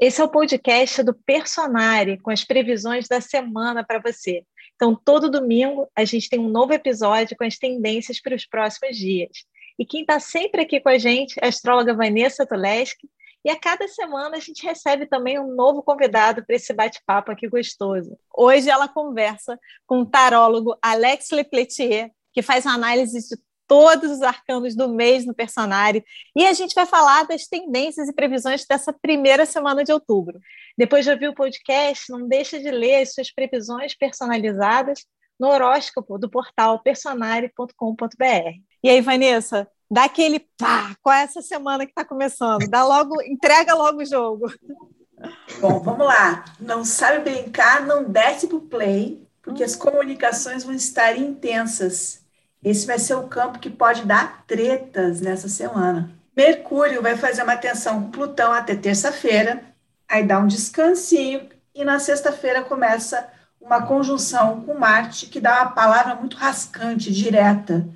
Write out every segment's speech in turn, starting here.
Esse é o podcast do Personare, com as previsões da semana para você. Então, todo domingo a gente tem um novo episódio com as tendências para os próximos dias. E quem está sempre aqui com a gente é a astróloga Vanessa Tuleski. E a cada semana a gente recebe também um novo convidado para esse bate-papo aqui gostoso. Hoje ela conversa com o tarólogo Alex Lepletier, que faz análise de todos os arcanos do mês no Personário. E a gente vai falar das tendências e previsões dessa primeira semana de outubro. Depois de ouvir o podcast, não deixa de ler as suas previsões personalizadas no horóscopo do portal personare.com.br. E aí, Vanessa, dá aquele pá, qual é essa semana que está começando? Dá logo, entrega logo o jogo. Bom, vamos lá. Não sabe brincar, não desce para o play, porque as comunicações vão estar intensas esse vai ser o campo que pode dar tretas nessa semana. Mercúrio vai fazer uma tensão com Plutão até terça-feira, aí dá um descansinho, e na sexta-feira começa uma conjunção com Marte, que dá uma palavra muito rascante, direta.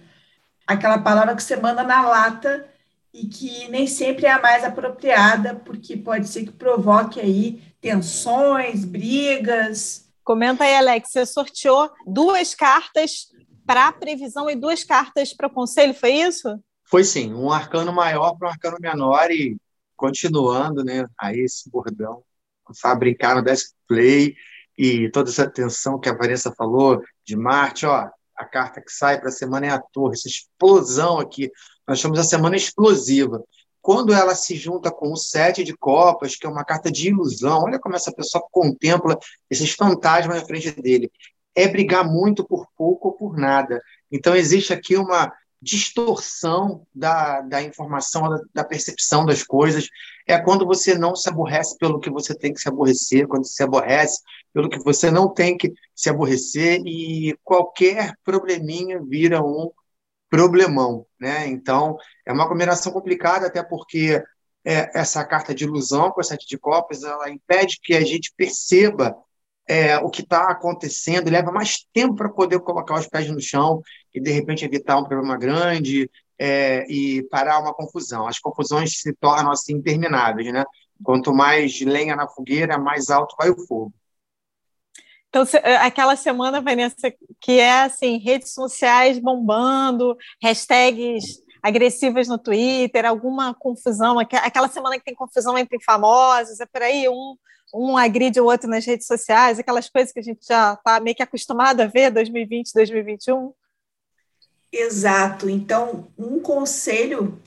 Aquela palavra que você manda na lata e que nem sempre é a mais apropriada, porque pode ser que provoque aí tensões, brigas. Comenta aí, Alex, você sorteou duas cartas para a previsão e duas cartas para o conselho, foi isso? Foi sim, um arcano maior para um arcano menor e continuando, né? Aí esse bordão, começar a brincar no desk play e toda essa tensão que a Vanessa falou de Marte, ó, a carta que sai para a semana é a torre, essa explosão aqui, nós chamamos a semana explosiva. Quando ela se junta com o sete de copas, que é uma carta de ilusão, olha como essa pessoa contempla esses fantasmas na frente dele é brigar muito por pouco ou por nada. Então, existe aqui uma distorção da, da informação, da, da, percepção das coisas. É quando você não se aborrece pelo que você tem que se aborrecer, quando se aborrece pelo que você não tem que se aborrecer, e qualquer probleminha vira um problemão. Né? Então, é uma combinação complicada, até porque é, essa carta de ilusão com a sete de copas, ela impede que a gente perceba é, o que está acontecendo, leva mais tempo para poder colocar os pés no chão e, de repente, evitar um problema grande é, e parar uma confusão. As confusões se tornam assim intermináveis, né? Quanto mais lenha na fogueira, mais alto vai o fogo. Então, é, aquela semana, Vanessa, que é assim, redes sociais bombando, hashtags agressivas no Twitter, alguma confusão, aquela semana que tem confusão entre famosos, é por aí, um um agride o outro nas redes sociais, aquelas coisas que a gente já está meio que acostumado a ver 2020, 2021? Exato. Então, um conselho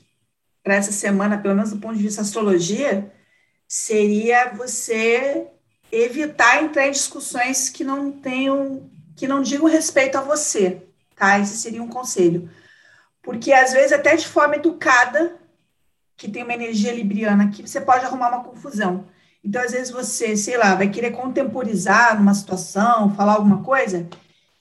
para essa semana, pelo menos do ponto de vista astrologia, seria você evitar entrar em discussões que não tenham, que não digam respeito a você, tá? Esse seria um conselho. Porque às vezes até de forma educada, que tem uma energia libriana aqui, você pode arrumar uma confusão. Então, às vezes, você, sei lá, vai querer contemporizar numa situação, falar alguma coisa,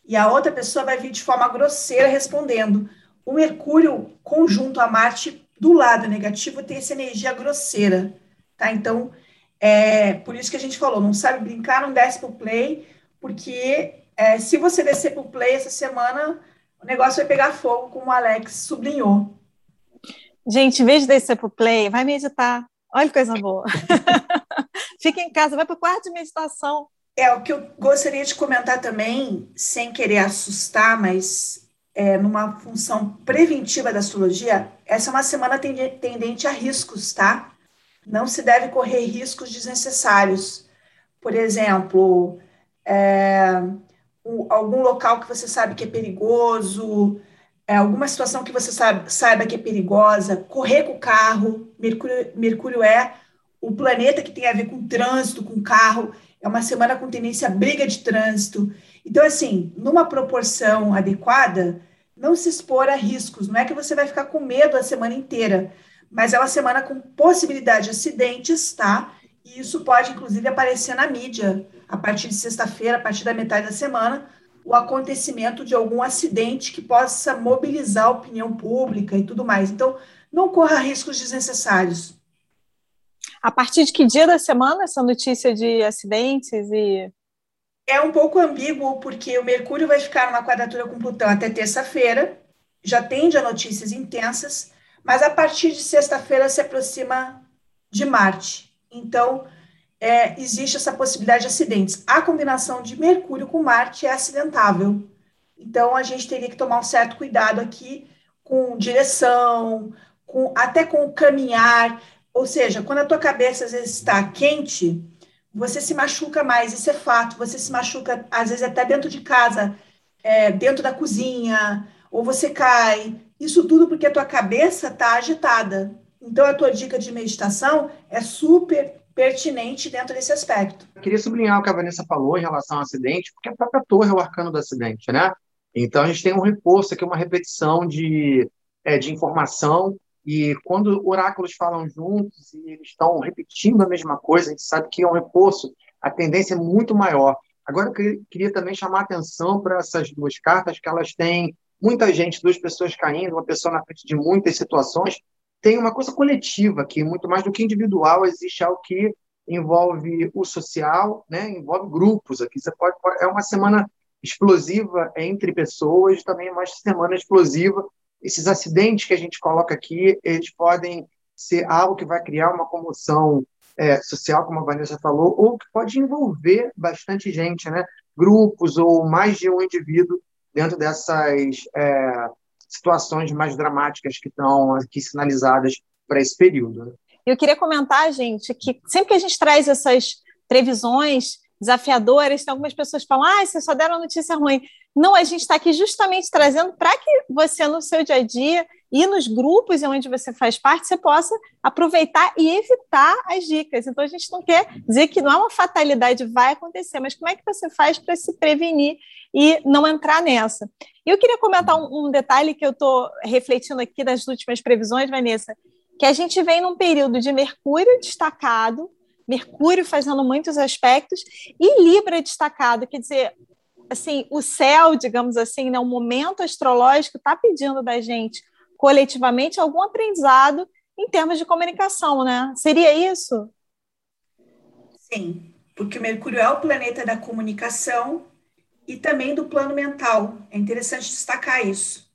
e a outra pessoa vai vir de forma grosseira respondendo. O Mercúrio conjunto a Marte do lado negativo tem essa energia grosseira, tá? Então, é por isso que a gente falou, não sabe brincar, não desce pro play, porque é, se você descer pro play essa semana, o negócio vai pegar fogo, como o Alex sublinhou. Gente, em vez de descer pro play, vai meditar. Olha que coisa boa. Fica em casa, vai para o quarto de meditação. É, o que eu gostaria de comentar também, sem querer assustar, mas é, numa função preventiva da astrologia, essa é uma semana tendente a riscos, tá? Não se deve correr riscos desnecessários. Por exemplo, é, algum local que você sabe que é perigoso, é, alguma situação que você sabe, saiba que é perigosa, correr com o carro, Mercúrio, Mercúrio é o planeta que tem a ver com trânsito, com carro, é uma semana com tendência a briga de trânsito. Então, assim, numa proporção adequada, não se expor a riscos. Não é que você vai ficar com medo a semana inteira, mas é uma semana com possibilidade de acidentes, tá? E isso pode, inclusive, aparecer na mídia a partir de sexta-feira, a partir da metade da semana, o acontecimento de algum acidente que possa mobilizar a opinião pública e tudo mais. Então, não corra riscos desnecessários. A partir de que dia da semana essa notícia de acidentes e é um pouco ambíguo porque o Mercúrio vai ficar numa quadratura com Plutão até terça-feira, já tende a notícias intensas, mas a partir de sexta-feira se aproxima de Marte. Então, é, existe essa possibilidade de acidentes. A combinação de Mercúrio com Marte é acidentável. Então, a gente teria que tomar um certo cuidado aqui com direção, com, até com o caminhar. Ou seja, quando a tua cabeça às vezes está quente, você se machuca mais, isso é fato. Você se machuca, às vezes, até dentro de casa, é, dentro da cozinha, ou você cai. Isso tudo porque a tua cabeça está agitada. Então, a tua dica de meditação é super pertinente dentro desse aspecto. Eu queria sublinhar o que a Vanessa falou em relação ao acidente, porque a própria torre é o arcano do acidente, né? Então, a gente tem um reforço aqui, uma repetição de, é, de informação, e quando oráculos falam juntos e eles estão repetindo a mesma coisa, a gente sabe que é um reforço, a tendência é muito maior. Agora, eu queria também chamar a atenção para essas duas cartas, que elas têm muita gente, duas pessoas caindo, uma pessoa na frente de muitas situações, tem uma coisa coletiva aqui, muito mais do que individual, existe algo que envolve o social, né? envolve grupos aqui. Você pode, é uma semana explosiva entre pessoas, também é uma semana explosiva. Esses acidentes que a gente coloca aqui, eles podem ser algo que vai criar uma comoção é, social, como a Vanessa falou, ou que pode envolver bastante gente, né? grupos ou mais de um indivíduo dentro dessas é, situações mais dramáticas que estão aqui sinalizadas para esse período. Eu queria comentar, gente, que sempre que a gente traz essas previsões desafiadoras, tem algumas pessoas que falam, ah, você só deram notícia ruim. Não, a gente está aqui justamente trazendo para que você, no seu dia a dia e nos grupos onde você faz parte, você possa aproveitar e evitar as dicas. Então, a gente não quer dizer que não é uma fatalidade, vai acontecer, mas como é que você faz para se prevenir e não entrar nessa? E eu queria comentar um, um detalhe que eu estou refletindo aqui das últimas previsões, Vanessa, que a gente vem num período de Mercúrio destacado, Mercúrio fazendo muitos aspectos, e Libra destacado, quer dizer, assim, o céu, digamos assim, né, o momento astrológico está pedindo da gente coletivamente algum aprendizado em termos de comunicação, né? Seria isso? Sim, porque o Mercúrio é o planeta da comunicação e também do plano mental. É interessante destacar isso.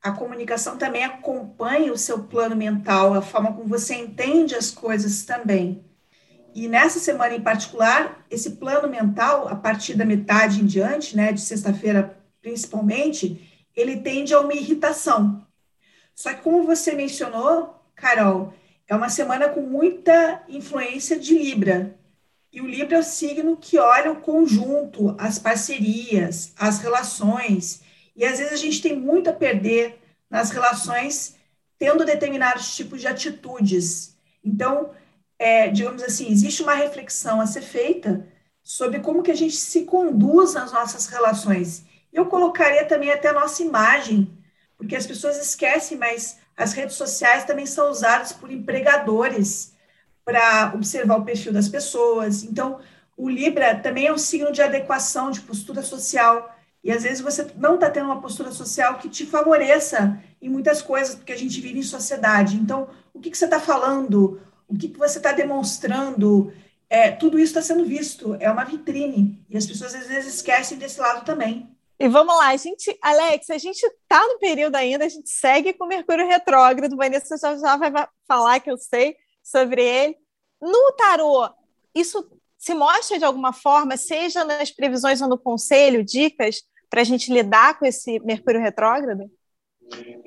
A comunicação também acompanha o seu plano mental, a forma como você entende as coisas também. E nessa semana em particular, esse plano mental, a partir da metade em diante, né, de sexta-feira principalmente, ele tende a uma irritação. Só que, como você mencionou, Carol, é uma semana com muita influência de Libra. E o Libra é o signo que olha o conjunto, as parcerias, as relações. E às vezes a gente tem muito a perder nas relações tendo determinados tipos de atitudes. Então, é, digamos assim, existe uma reflexão a ser feita sobre como que a gente se conduz nas nossas relações. Eu colocaria também até a nossa imagem porque as pessoas esquecem, mas as redes sociais também são usadas por empregadores para observar o perfil das pessoas. Então, o Libra também é um signo de adequação, de postura social. E às vezes você não está tendo uma postura social que te favoreça em muitas coisas, porque a gente vive em sociedade. Então, o que, que você está falando? O que, que você está demonstrando? É, tudo isso está sendo visto, é uma vitrine. E as pessoas às vezes esquecem desse lado também. E vamos lá, a gente, Alex, a gente está no período ainda, a gente segue com Mercúrio retrógrado, Vanessa já, já vai falar que eu sei sobre ele. No tarô, isso se mostra de alguma forma, seja nas previsões ou no conselho, dicas para a gente lidar com esse Mercúrio retrógrado?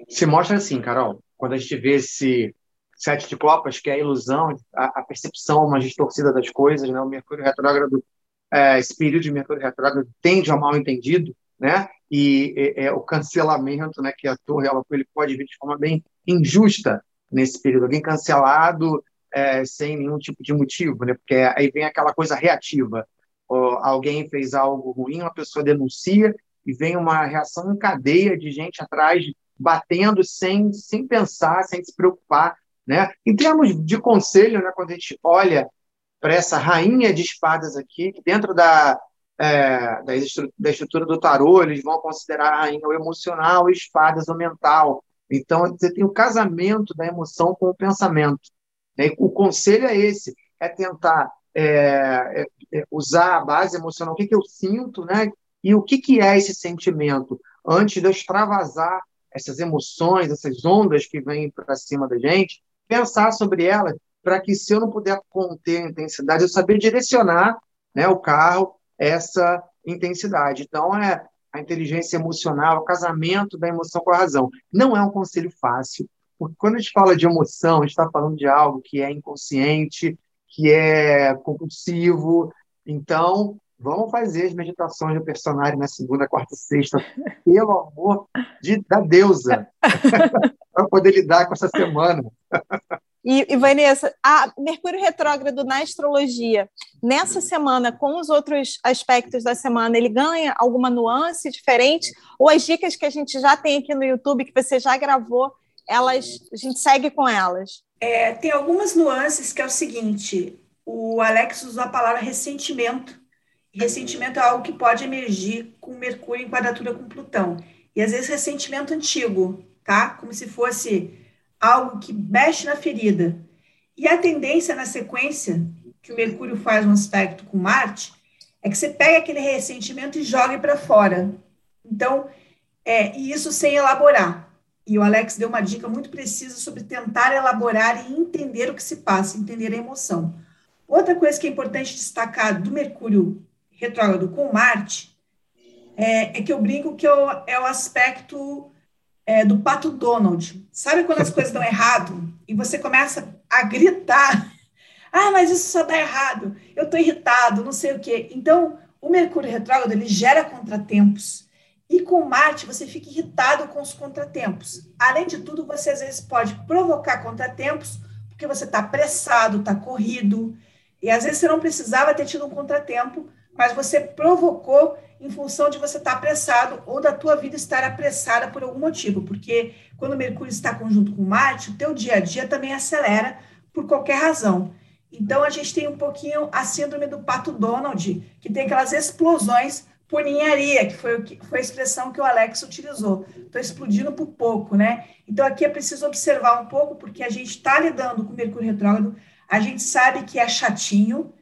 Se mostra assim, Carol. Quando a gente vê esse sete de copas, que é a ilusão, a, a percepção, uma distorcida das coisas, né? o Mercúrio retrógrado, é, esse período de Mercúrio retrógrado tende ao mal entendido, né? E é, o cancelamento, né? Que a torre ela, ele pode vir de forma bem injusta nesse período, alguém cancelado é, sem nenhum tipo de motivo, né? Porque aí vem aquela coisa reativa. Ou alguém fez algo ruim, uma pessoa denuncia e vem uma reação em cadeia de gente atrás batendo sem, sem pensar, sem se preocupar, né? Em termos de conselho, né, quando a gente olha para essa rainha de espadas aqui, dentro da, é, da, da estrutura do tarô, eles vão considerar a rainha o emocional espadas o mental. Então, você tem o casamento da emoção com o pensamento. Né? O conselho é esse, é tentar é, é, é, usar a base emocional, o que, que eu sinto, né? E o que, que é esse sentimento, antes de extravasar essas emoções, essas ondas que vêm para cima da gente, pensar sobre elas para que, se eu não puder conter a intensidade, eu saber direcionar né, o carro essa intensidade. Então, é a inteligência emocional, o casamento da emoção com a razão. Não é um conselho fácil, porque quando a gente fala de emoção, a gente está falando de algo que é inconsciente, que é compulsivo. Então, vamos fazer as meditações do personagem na segunda, quarta, sexta, pelo amor de, da deusa, para poder lidar com essa semana. E, e, Vanessa, a Mercúrio retrógrado na astrologia, nessa semana, com os outros aspectos da semana, ele ganha alguma nuance diferente? Ou as dicas que a gente já tem aqui no YouTube, que você já gravou, elas a gente segue com elas? É, tem algumas nuances que é o seguinte: o Alex usou a palavra ressentimento. Ressentimento é algo que pode emergir com Mercúrio em quadratura com Plutão. E às vezes ressentimento antigo, tá? Como se fosse algo que mexe na ferida. E a tendência na sequência, que o Mercúrio faz um aspecto com Marte, é que você pega aquele ressentimento e joga para fora. Então, é, e isso sem elaborar. E o Alex deu uma dica muito precisa sobre tentar elaborar e entender o que se passa, entender a emoção. Outra coisa que é importante destacar do Mercúrio retrógrado com Marte é, é que eu brinco que é o, é o aspecto é, do Pato Donald. Sabe quando as coisas dão errado e você começa a gritar? Ah, mas isso só dá errado. Eu estou irritado, não sei o quê. Então, o Mercúrio retrógrado ele gera contratempos. E com Marte você fica irritado com os contratempos. Além de tudo, você às vezes pode provocar contratempos porque você está apressado, está corrido. E às vezes você não precisava ter tido um contratempo, mas você provocou em função de você estar apressado ou da tua vida estar apressada por algum motivo, porque quando Mercúrio está conjunto com Marte, o teu dia a dia também acelera por qualquer razão. Então a gente tem um pouquinho a síndrome do pato Donald, que tem aquelas explosões por ninharia, que foi, que foi a expressão que o Alex utilizou. Estou explodindo por pouco, né? Então aqui é preciso observar um pouco, porque a gente está lidando com Mercúrio retrógrado, a gente sabe que é chatinho,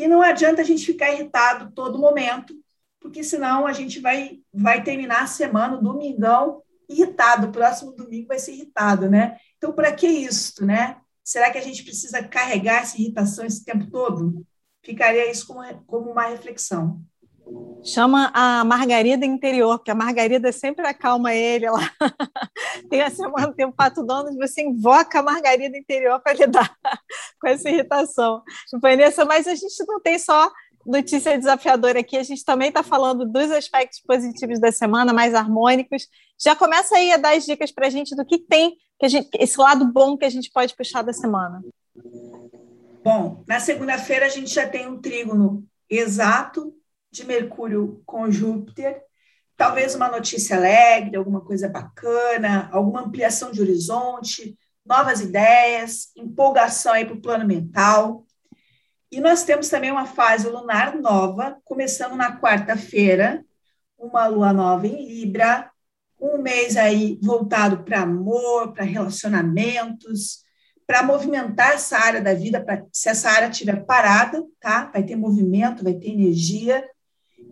e não adianta a gente ficar irritado todo momento, porque senão a gente vai, vai terminar a semana, o domingão, irritado. O próximo domingo vai ser irritado, né? Então, para que isso, né? Será que a gente precisa carregar essa irritação esse tempo todo? Ficaria isso como, como uma reflexão. Chama a Margarida interior, porque a Margarida sempre acalma ele lá. tem a semana, tem o pato dono, você invoca a Margarida interior para lidar com essa irritação. Vanessa, mas a gente não tem só notícia desafiadora aqui, a gente também está falando dos aspectos positivos da semana, mais harmônicos. Já começa aí a dar as dicas para a gente do que tem, que gente, esse lado bom que a gente pode puxar da semana. Bom, na segunda-feira a gente já tem um trígono exato de Mercúrio com Júpiter, talvez uma notícia alegre, alguma coisa bacana, alguma ampliação de horizonte, novas ideias, empolgação aí para o plano mental. E nós temos também uma fase lunar nova, começando na quarta-feira, uma lua nova em Libra, um mês aí voltado para amor, para relacionamentos, para movimentar essa área da vida, pra, se essa área estiver parada, tá? Vai ter movimento, vai ter energia.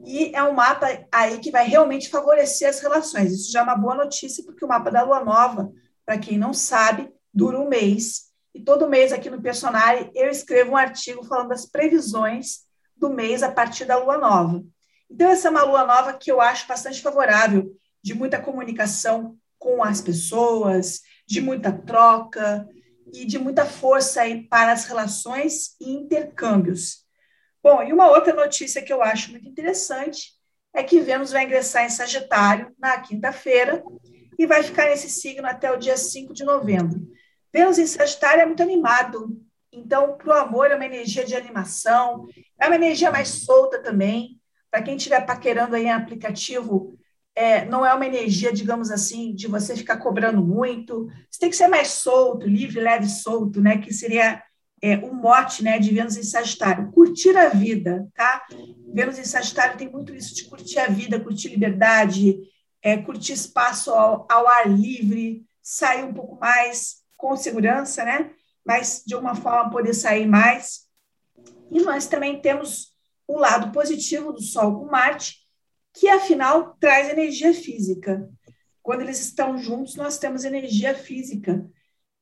E é um mapa aí que vai realmente favorecer as relações. Isso já é uma boa notícia, porque o mapa da lua nova, para quem não sabe, dura um mês e todo mês aqui no Personari eu escrevo um artigo falando das previsões do mês a partir da lua nova. Então, essa é uma lua nova que eu acho bastante favorável, de muita comunicação com as pessoas, de muita troca e de muita força aí para as relações e intercâmbios. Bom, e uma outra notícia que eu acho muito interessante é que Vênus vai ingressar em Sagitário na quinta-feira e vai ficar nesse signo até o dia 5 de novembro. Vênus em Sagitário é muito animado, então, para o amor é uma energia de animação, é uma energia mais solta também. Para quem estiver paquerando aí em aplicativo, é, não é uma energia, digamos assim, de você ficar cobrando muito. Você tem que ser mais solto, livre, leve, solto, né? Que seria é, o mote né, de Vênus em Sagitário. Curtir a vida, tá? Vênus em Sagitário tem muito isso de curtir a vida, curtir liberdade, é, curtir espaço ao, ao ar livre, sair um pouco mais com segurança, né? Mas de alguma forma poder sair mais. E nós também temos o lado positivo do Sol com Marte, que afinal traz energia física. Quando eles estão juntos, nós temos energia física.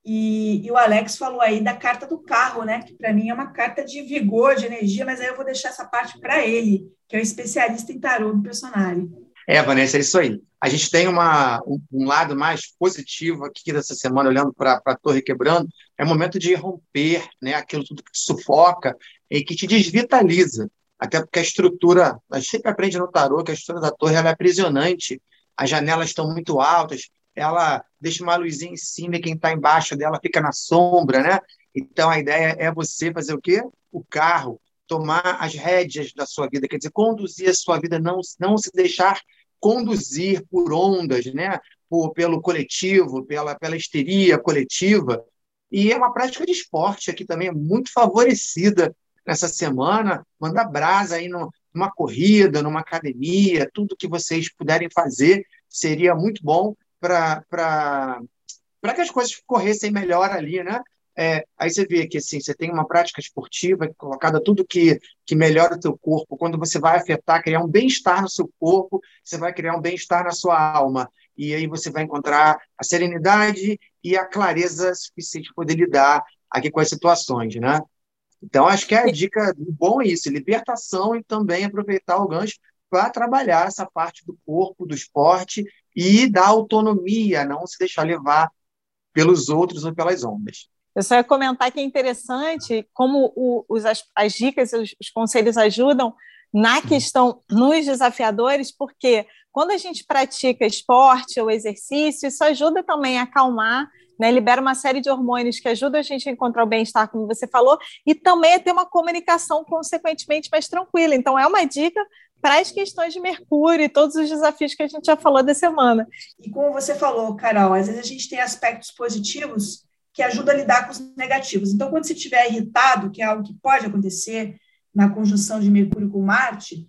E, e, o Alex falou aí da carta do carro, né? Que para mim é uma carta de vigor, de energia, mas aí eu vou deixar essa parte para ele, que é o especialista em tarô do personagem. É, Vanessa, é isso aí. A gente tem uma, um, lado mais positivo aqui dessa semana, olhando para a Torre Quebrando, é momento de romper né, aquilo tudo que sufoca e que te desvitaliza. Até porque a estrutura, a gente sempre aprende no tarô que a estrutura da torre é aprisionante, as janelas estão muito altas, ela deixa uma luzinha em cima e quem está embaixo dela fica na sombra, né? Então a ideia é você fazer o quê? O carro, tomar as rédeas da sua vida, quer dizer, conduzir a sua vida, não, não se deixar conduzir por ondas, né? Por, pelo coletivo, pela, pela histeria coletiva. E é uma prática de esporte aqui também, é muito favorecida nessa semana. Manda brasa aí no, numa corrida, numa academia, tudo que vocês puderem fazer seria muito bom para que as coisas corressem melhor ali, né? É, aí você vê que assim, você tem uma prática esportiva colocada tudo que, que melhora o teu corpo. Quando você vai afetar, criar um bem-estar no seu corpo, você vai criar um bem-estar na sua alma. E aí você vai encontrar a serenidade e a clareza suficiente para poder lidar aqui com as situações, né? Então, acho que a dica bom é isso, libertação e também aproveitar o gancho para trabalhar essa parte do corpo, do esporte e da autonomia, não se deixar levar pelos outros ou pelas ondas. Eu só ia comentar que é interessante como o, os, as, as, dicas, os, os conselhos ajudam na questão nos desafiadores, porque quando a gente pratica esporte ou exercício, isso ajuda também a acalmar, né? libera uma série de hormônios que ajudam a gente a encontrar o bem-estar, como você falou, e também a ter uma comunicação consequentemente mais tranquila. Então, é uma dica para as questões de Mercúrio e todos os desafios que a gente já falou da semana. E como você falou, Carol, às vezes a gente tem aspectos positivos que ajudam a lidar com os negativos. Então, quando você estiver irritado, que é algo que pode acontecer na conjunção de Mercúrio com Marte,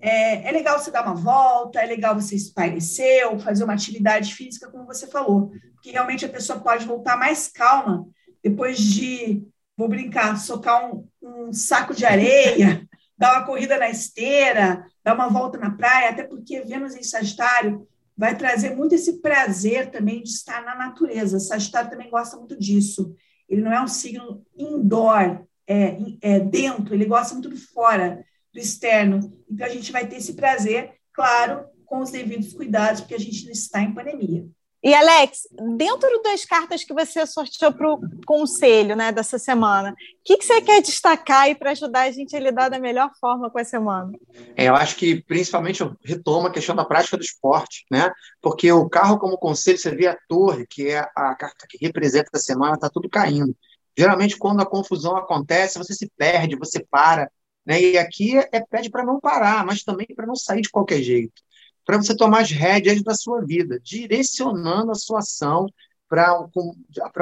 é, é legal você dar uma volta, é legal você espairecer ou fazer uma atividade física, como você falou, porque realmente a pessoa pode voltar mais calma depois de, vou brincar, socar um, um saco de areia, dar uma corrida na esteira, dar uma volta na praia, até porque Vênus em Sagitário vai trazer muito esse prazer também de estar na natureza. Sagitário também gosta muito disso. Ele não é um signo indoor, é, é dentro, ele gosta muito do fora, do externo. Então a gente vai ter esse prazer, claro, com os devidos cuidados, porque a gente não está em pandemia. E, Alex, dentro das cartas que você sorteou para o conselho né, dessa semana, o que, que você quer destacar para ajudar a gente a lidar da melhor forma com a semana? É, eu acho que, principalmente, eu retomo a questão da prática do esporte, né? Porque o carro, como conselho, você vê a torre, que é a carta que representa a semana, está tudo caindo. Geralmente, quando a confusão acontece, você se perde, você para. Né? E aqui é pede para não parar, mas também para não sair de qualquer jeito para você tomar as rédeas da sua vida, direcionando a sua ação para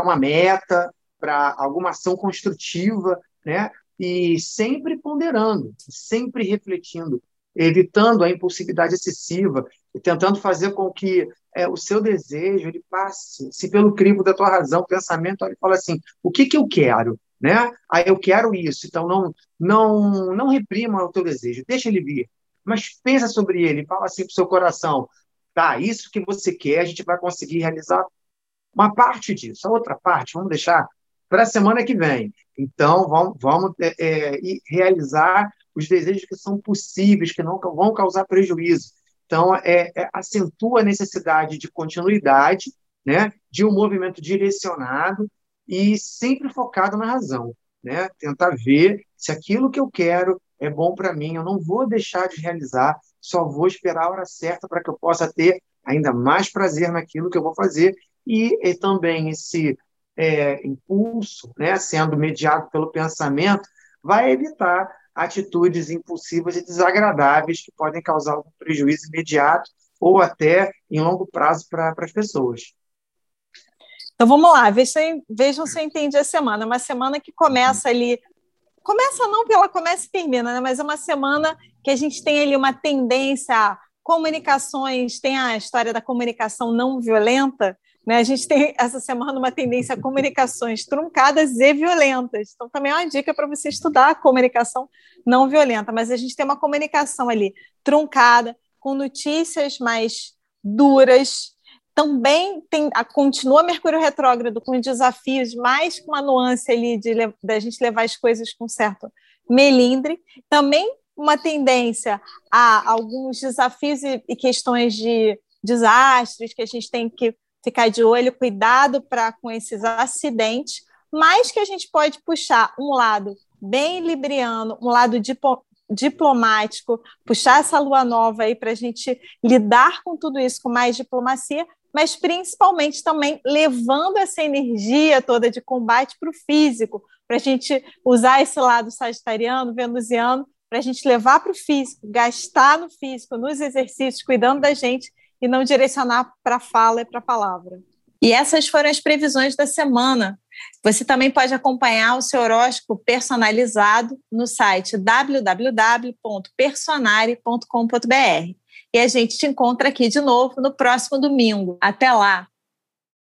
uma meta, para alguma ação construtiva, né? E sempre ponderando, sempre refletindo, evitando a impulsividade excessiva e tentando fazer com que é, o seu desejo ele passe, se pelo crivo da tua razão, pensamento, ele fala assim, o que que eu quero, né? Ah, eu quero isso, então não não não reprima o teu desejo, deixa ele vir, mas pensa sobre ele, fala assim para o seu coração, tá, isso que você quer, a gente vai conseguir realizar uma parte disso, a outra parte, vamos deixar para a semana que vem. Então, vamos, vamos é, é, realizar os desejos que são possíveis, que não vão causar prejuízo. Então, é, é, acentua a necessidade de continuidade, né, de um movimento direcionado e sempre focado na razão. Né? Tentar ver se aquilo que eu quero é bom para mim, eu não vou deixar de realizar, só vou esperar a hora certa para que eu possa ter ainda mais prazer naquilo que eu vou fazer e, e também esse é, impulso, né, sendo mediado pelo pensamento, vai evitar atitudes impulsivas e desagradáveis que podem causar prejuízo imediato ou até em longo prazo para as pessoas. Então vamos lá, vejam, vejam se eu entendi a semana. Uma semana que começa ali começa não pela começa e termina, né? mas é uma semana que a gente tem ali uma tendência a comunicações, tem a história da comunicação não violenta, né? A gente tem essa semana uma tendência a comunicações truncadas e violentas. Então, também é uma dica para você estudar a comunicação não violenta, mas a gente tem uma comunicação ali truncada, com notícias mais duras, também tem, a, continua Mercúrio retrógrado com desafios, mais com uma nuance ali de da gente levar as coisas com certo melindre. Também uma tendência a alguns desafios e, e questões de desastres que a gente tem que ficar de olho, cuidado para com esses acidentes, mas que a gente pode puxar um lado bem libriano, um lado dipo, diplomático, puxar essa lua nova aí para a gente lidar com tudo isso com mais diplomacia, mas principalmente também levando essa energia toda de combate para o físico, para a gente usar esse lado sagitariano, venusiano, para a gente levar para o físico, gastar no físico, nos exercícios, cuidando da gente e não direcionar para a fala e para a palavra. E essas foram as previsões da semana. Você também pode acompanhar o seu horóscopo personalizado no site www.personare.com.br. E a gente te encontra aqui de novo no próximo domingo. Até lá!